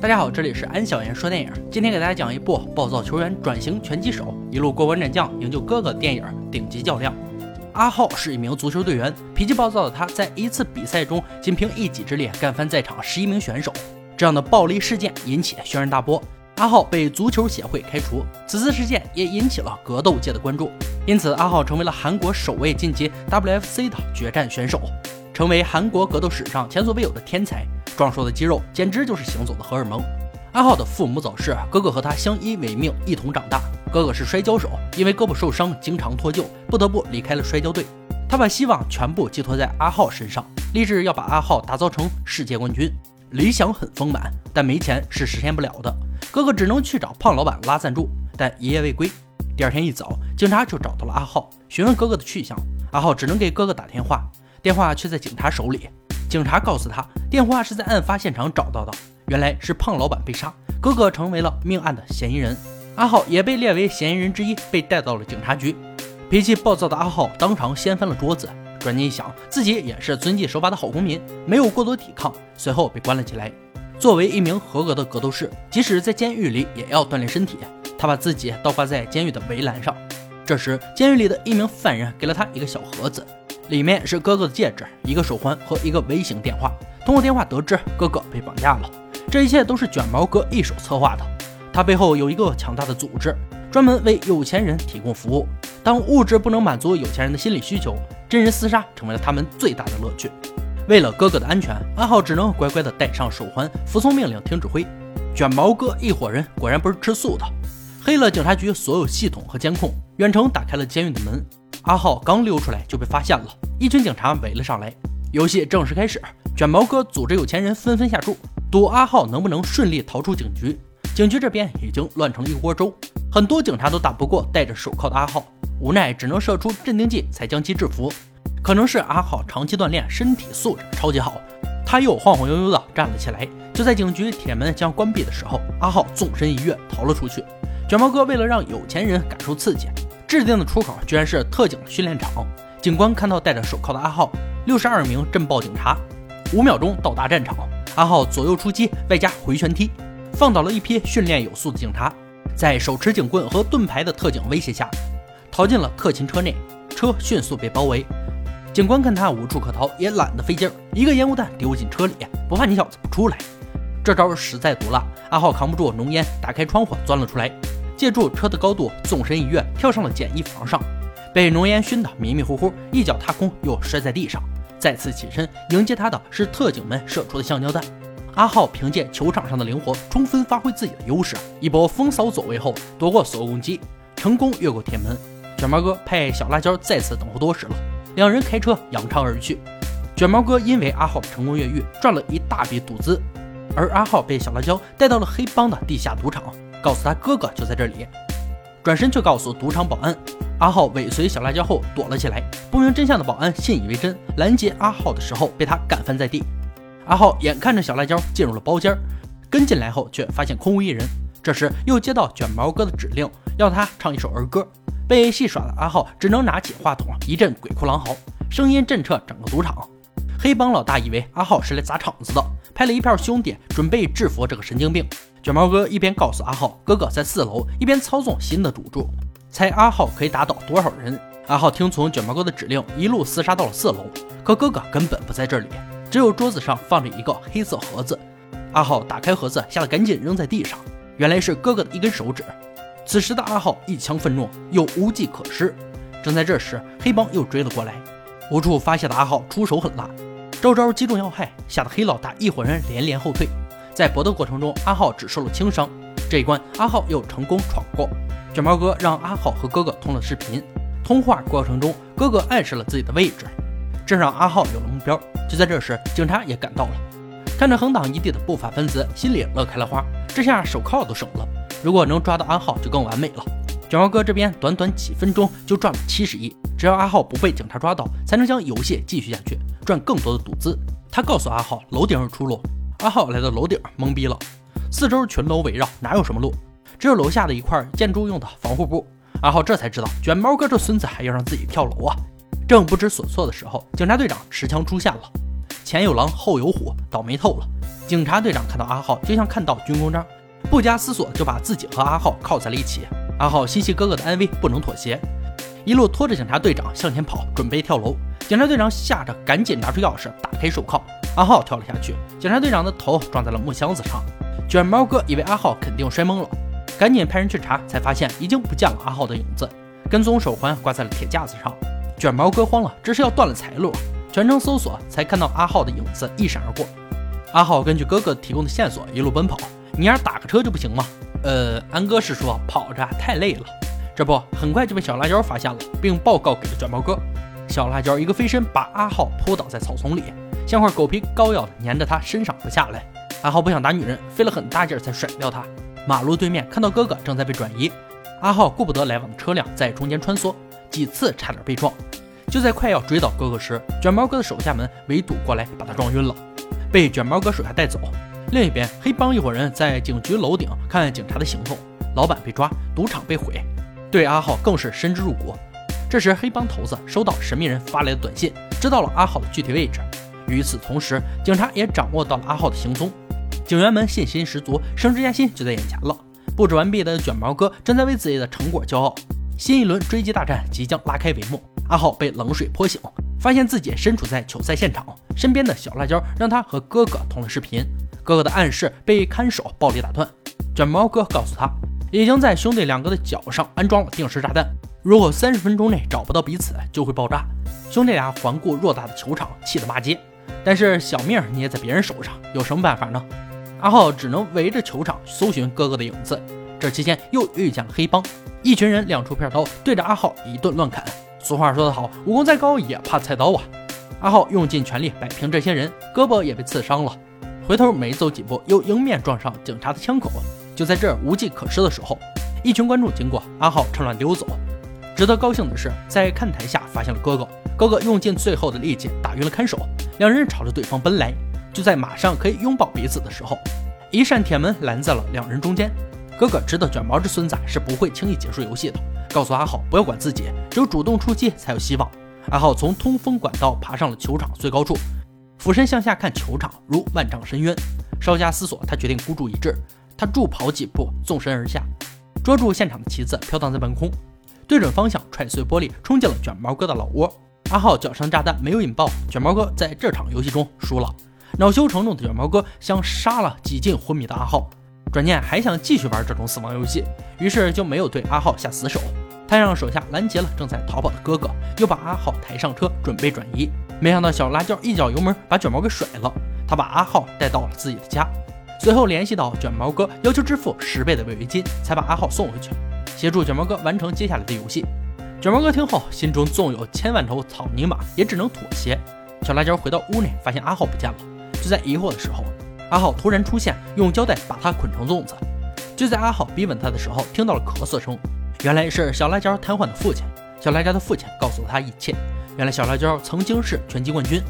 大家好，这里是安小言说电影。今天给大家讲一部暴躁球员转型拳击手，一路过关斩将，营救哥哥电影《顶级较量》。阿浩是一名足球队员，脾气暴躁的他在一次比赛中仅凭一己之力干翻在场十一名选手，这样的暴力事件引起轩然大波。阿浩被足球协会开除，此次事件也引起了格斗界的关注，因此阿浩成为了韩国首位晋级 WFC 的决战选手，成为韩国格斗史上前所未有的天才。壮硕的肌肉简直就是行走的荷尔蒙。阿浩的父母早逝，哥哥和他相依为命，一同长大。哥哥是摔跤手，因为胳膊受伤，经常脱臼，不得不离开了摔跤队。他把希望全部寄托在阿浩身上，立志要把阿浩打造成世界冠军。理想很丰满，但没钱是实现不了的。哥哥只能去找胖老板拉赞助，但一夜未归。第二天一早，警察就找到了阿浩，询问哥哥的去向。阿浩只能给哥哥打电话，电话却在警察手里。警察告诉他，电话是在案发现场找到的，原来是胖老板被杀，哥哥成为了命案的嫌疑人，阿浩也被列为嫌疑人之一，被带到了警察局。脾气暴躁的阿浩当场掀翻了桌子，转念一想，自己也是遵纪守法的好公民，没有过多抵抗，随后被关了起来。作为一名合格的格斗士，即使在监狱里也要锻炼身体。他把自己倒挂在监狱的围栏上，这时监狱里的一名犯人给了他一个小盒子。里面是哥哥的戒指、一个手环和一个微型电话。通过电话得知哥哥被绑架了，这一切都是卷毛哥一手策划的。他背后有一个强大的组织，专门为有钱人提供服务。当物质不能满足有钱人的心理需求，真人厮杀成为了他们最大的乐趣。为了哥哥的安全，阿浩只能乖乖地戴上手环，服从命令，听指挥。卷毛哥一伙人果然不是吃素的，黑了警察局所有系统和监控，远程打开了监狱的门。阿浩刚溜出来就被发现了，一群警察围了上来。游戏正式开始，卷毛哥组织有钱人纷纷下注，赌阿浩能不能顺利逃出警局。警局这边已经乱成了一锅粥，很多警察都打不过戴着手铐的阿浩，无奈只能射出镇定剂才将其制服。可能是阿浩长期锻炼，身体素质超级好，他又晃晃悠悠的站了起来。就在警局铁门将关闭的时候，阿浩纵身一跃逃了出去。卷毛哥为了让有钱人感受刺激。制定的出口居然是特警训练场。警官看到戴着手铐的阿浩，六十二名镇暴警察，五秒钟到达战场。阿浩左右出击，外加回旋踢，放倒了一批训练有素的警察。在手持警棍和盾牌的特警威胁下，逃进了特勤车内。车迅速被包围，警官看他无处可逃，也懒得费劲儿，一个烟雾弹丢进车里，不怕你小子不出来。这招实在毒辣，阿浩扛不住浓烟，打开窗户钻了出来。借助车的高度，纵身一跃，跳上了简易房上，被浓烟熏得迷迷糊糊，一脚踏空，又摔在地上。再次起身，迎接他的是特警们射出的橡胶弹。阿浩凭借球场上的灵活，充分发挥自己的优势，一波风骚走位后，躲过所有攻击，成功越过铁门。卷毛哥派小辣椒再次等候多时了，两人开车扬长而去。卷毛哥因为阿浩成功越狱，赚了一大笔赌资，而阿浩被小辣椒带到了黑帮的地下赌场。告诉他哥哥就在这里，转身却告诉赌场保安，阿浩尾随小辣椒后躲了起来。不明真相的保安信以为真，拦截阿浩的时候被他干翻在地。阿浩眼看着小辣椒进入了包间，跟进来后却发现空无一人。这时又接到卷毛哥的指令，要他唱一首儿歌。被戏耍的阿浩只能拿起话筒一阵鬼哭狼嚎，声音震彻整个赌场。黑帮老大以为阿浩是来砸场子的，派了一票兄弟准备制服这个神经病。卷毛哥一边告诉阿浩哥哥在四楼，一边操纵新的赌注，猜阿浩可以打倒多少人。阿浩听从卷毛哥的指令，一路厮杀到了四楼。可哥哥根本不在这里，只有桌子上放着一个黑色盒子。阿浩打开盒子，吓得赶紧扔在地上，原来是哥哥的一根手指。此时的阿浩一腔愤怒又无计可施。正在这时，黑帮又追了过来，无处发泄的阿浩出手狠辣，招招击中要害，吓得黑老大一伙人连连后退。在搏斗过程中，阿浩只受了轻伤。这一关，阿浩又成功闯过。卷毛哥让阿浩和哥哥通了视频，通话过程中，哥哥暗示了自己的位置，这让阿浩有了目标。就在这时，警察也赶到了，看着横躺一地的不法分子，心里乐开了花。这下手铐都省了，如果能抓到阿浩，就更完美了。卷毛哥这边短短几分钟就赚了七十亿，只要阿浩不被警察抓到，才能将游戏继续下去，赚更多的赌资。他告诉阿浩，楼顶有出路。阿浩来到楼顶，懵逼了，四周群楼围绕，哪有什么路？只有楼下的一块建筑用的防护布。阿浩这才知道，卷毛哥这孙子还要让自己跳楼啊！正不知所措的时候，警察队长持枪出现了。前有狼，后有虎，倒霉透了。警察队长看到阿浩，就像看到军功章，不加思索就把自己和阿浩铐在了一起。阿浩心系哥哥的安危，不能妥协，一路拖着警察队长向前跑，准备跳楼。警察队长吓着，赶紧拿出钥匙打开手铐。阿浩跳了下去，警察队长的头撞在了木箱子上。卷毛哥以为阿浩肯定摔懵了，赶紧派人去查，才发现已经不见了阿浩的影子，跟踪手环挂在了铁架子上。卷毛哥慌了，这是要断了财路。全程搜索，才看到阿浩的影子一闪而过。阿浩根据哥哥提供的线索一路奔跑，你丫打个车就不行吗？呃，安哥是说跑着太累了。这不，很快就被小辣椒发现了，并报告给了卷毛哥。小辣椒一个飞身把阿浩扑倒在草丛里，像块狗皮膏药粘着他身上不下来。阿浩不想打女人，费了很大劲才甩掉他。马路对面看到哥哥正在被转移，阿浩顾不得来往的车辆在中间穿梭，几次差点被撞。就在快要追到哥哥时，卷毛哥的手下们围堵过来，把他撞晕了，被卷毛哥手下带走。另一边，黑帮一伙人在警局楼顶看警察的行动，老板被抓，赌场被毁，对阿浩更是深知入骨。这时，黑帮头子收到神秘人发来的短信，知道了阿浩的具体位置。与此同时，警察也掌握到了阿浩的行踪。警员们信心十足，升职加薪就在眼前了。布置完毕的卷毛哥正在为自己的成果骄傲。新一轮追击大战即将拉开帷幕。阿浩被冷水泼醒，发现自己身处在球赛现场，身边的小辣椒让他和哥哥通了视频。哥哥的暗示被看守暴力打断。卷毛哥告诉他，已经在兄弟两个的脚上安装了定时炸弹，如果三十分钟内找不到彼此，就会爆炸。兄弟俩环顾偌大的球场，气得骂街。但是小命捏在别人手上，有什么办法呢？阿浩只能围着球场搜寻哥哥的影子。这期间又遇见了黑帮，一群人亮出片刀，对着阿浩一顿乱砍。俗话说得好，武功再高也怕菜刀啊！阿浩用尽全力摆平这些人，胳膊也被刺伤了。回头没走几步，又迎面撞上警察的枪口。就在这儿无计可施的时候，一群观众经过，阿浩趁乱溜走。值得高兴的是，在看台下发现了哥哥，哥哥用尽最后的力气打晕了看守，两人朝着对方奔来。就在马上可以拥抱彼此的时候，一扇铁门拦在了两人中间。哥哥知道卷毛这孙子是不会轻易结束游戏的。告诉阿浩不要管自己，只有主动出击才有希望。阿浩从通风管道爬上了球场最高处，俯身向下看球场如万丈深渊。稍加思索，他决定孤注一掷。他助跑几步，纵身而下，捉住现场的旗子，飘荡在半空，对准方向踹碎玻璃，冲进了卷毛哥的老窝。阿浩脚上炸弹没有引爆，卷毛哥在这场游戏中输了。恼羞成怒的卷毛哥想杀了几近昏迷的阿浩。转念还想继续玩这种死亡游戏，于是就没有对阿浩下死手。他让手下拦截了正在逃跑的哥哥，又把阿浩抬上车准备转移。没想到小辣椒一脚油门把卷毛给甩了，他把阿浩带到了自己的家，随后联系到卷毛哥，要求支付十倍的违约金，才把阿浩送回去，协助卷毛哥完成接下来的游戏。卷毛哥听后，心中纵有千万头草泥马，也只能妥协。小辣椒回到屋内，发现阿浩不见了，就在疑惑的时候。阿浩突然出现，用胶带把他捆成粽子。就在阿浩逼问他的时候，听到了咳嗽声，原来是小辣椒瘫痪的父亲。小辣椒的父亲告诉了他一切。原来小辣椒曾经是拳击冠军，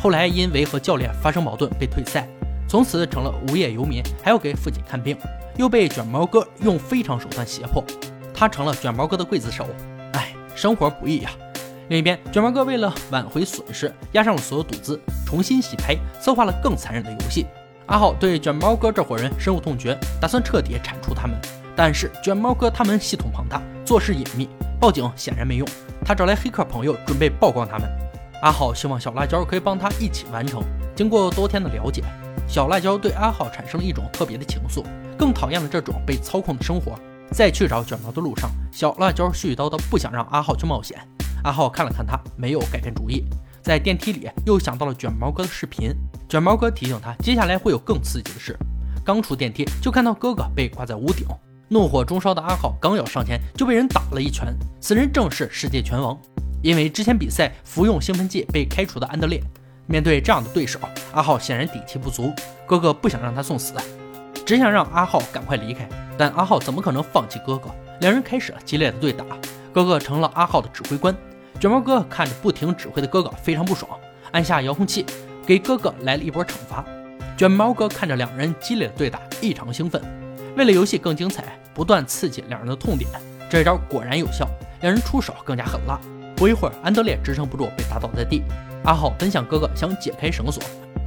后来因为和教练发生矛盾被退赛，从此成了无业游民，还要给父亲看病，又被卷毛哥用非常手段胁迫，他成了卷毛哥的刽子手。唉，生活不易呀。另一边，卷毛哥为了挽回损失，押上了所有赌资，重新洗牌，策划了更残忍的游戏。阿浩对卷毛哥这伙人深恶痛绝，打算彻底铲除他们。但是卷毛哥他们系统庞大，做事隐秘，报警显然没用。他找来黑客朋友，准备曝光他们。阿浩希望小辣椒可以帮他一起完成。经过多天的了解，小辣椒对阿浩产生了一种特别的情愫，更讨厌了这种被操控的生活。在去找卷毛的路上，小辣椒絮絮叨叨，不想让阿浩去冒险。阿浩看了看他，没有改变主意。在电梯里，又想到了卷毛哥的视频。卷毛哥提醒他，接下来会有更刺激的事。刚出电梯，就看到哥哥被挂在屋顶，怒火中烧的阿浩刚要上前，就被人打了一拳。此人正是世界拳王，因为之前比赛服用兴奋剂被开除的安德烈。面对这样的对手，阿浩显然底气不足。哥哥不想让他送死，只想让阿浩赶快离开。但阿浩怎么可能放弃哥哥？两人开始了激烈的对打，哥哥成了阿浩的指挥官。卷毛哥看着不停指挥的哥哥，非常不爽，按下遥控器。给哥哥来了一波惩罚，卷毛哥看着两人激烈的对打，异常兴奋。为了游戏更精彩，不断刺激两人的痛点，这招果然有效，两人出手更加狠辣。不一会儿，安德烈支撑不住，被打倒在地。阿浩本想哥哥，想解开绳索，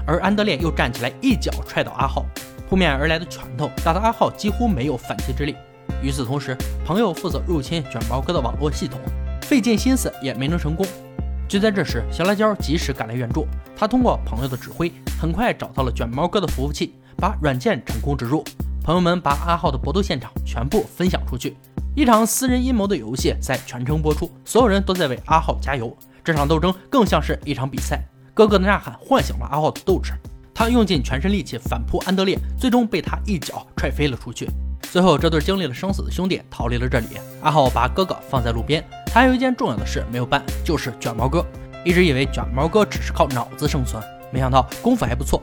而安德烈又站起来一脚踹倒阿浩，扑面而来的拳头打得阿浩几乎没有反击之力。与此同时，朋友负责入侵卷毛哥的网络系统，费尽心思也没能成功。就在这时，小辣椒及时赶来援助。他通过朋友的指挥，很快找到了卷毛哥的服务器，把软件成功植入。朋友们把阿浩的搏斗现场全部分享出去，一场私人阴谋的游戏在全程播出，所有人都在为阿浩加油。这场斗争更像是一场比赛，哥哥的呐喊唤醒了阿浩的斗志，他用尽全身力气反扑安德烈，最终被他一脚踹飞了出去。最后，这对经历了生死的兄弟逃离了这里。阿浩把哥哥放在路边，还有一件重要的事没有办，就是卷毛哥。一直以为卷毛哥只是靠脑子生存，没想到功夫还不错。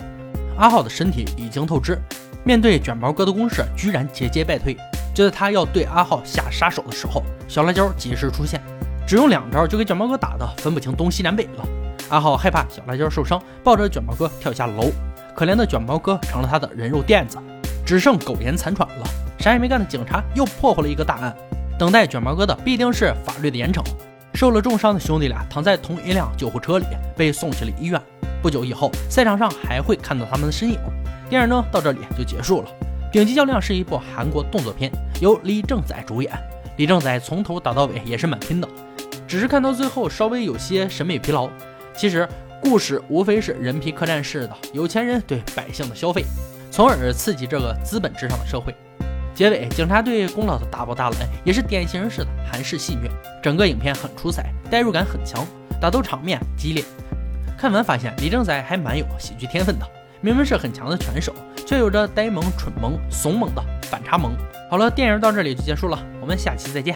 阿浩的身体已经透支，面对卷毛哥的攻势，居然节节败退。就在他要对阿浩下杀手的时候，小辣椒及时出现，只用两招就给卷毛哥打得分不清东西南北了。阿浩害怕小辣椒受伤，抱着卷毛哥跳下了楼。可怜的卷毛哥成了他的人肉垫子，只剩苟延残喘了。啥也没干的警察又破获了一个大案，等待卷毛哥的必定是法律的严惩。受了重伤的兄弟俩躺在同一辆救护车里，被送去了医院。不久以后，赛场上还会看到他们的身影。电影呢，到这里就结束了。《顶级较量》是一部韩国动作片，由李正宰主演。李正宰从头打到尾也是蛮拼的，只是看到最后稍微有些审美疲劳。其实故事无非是人皮客栈式的有钱人对百姓的消费，从而刺激这个资本至上的社会。结尾，警察对功劳的大包大揽，也是典型式的韩式戏虐。整个影片很出彩，代入感很强，打斗场面激烈。看完发现李正宰还蛮有喜剧天分的，明明是很强的拳手，却有着呆萌、蠢萌、怂萌的反差萌。好了，电影到这里就结束了，我们下期再见。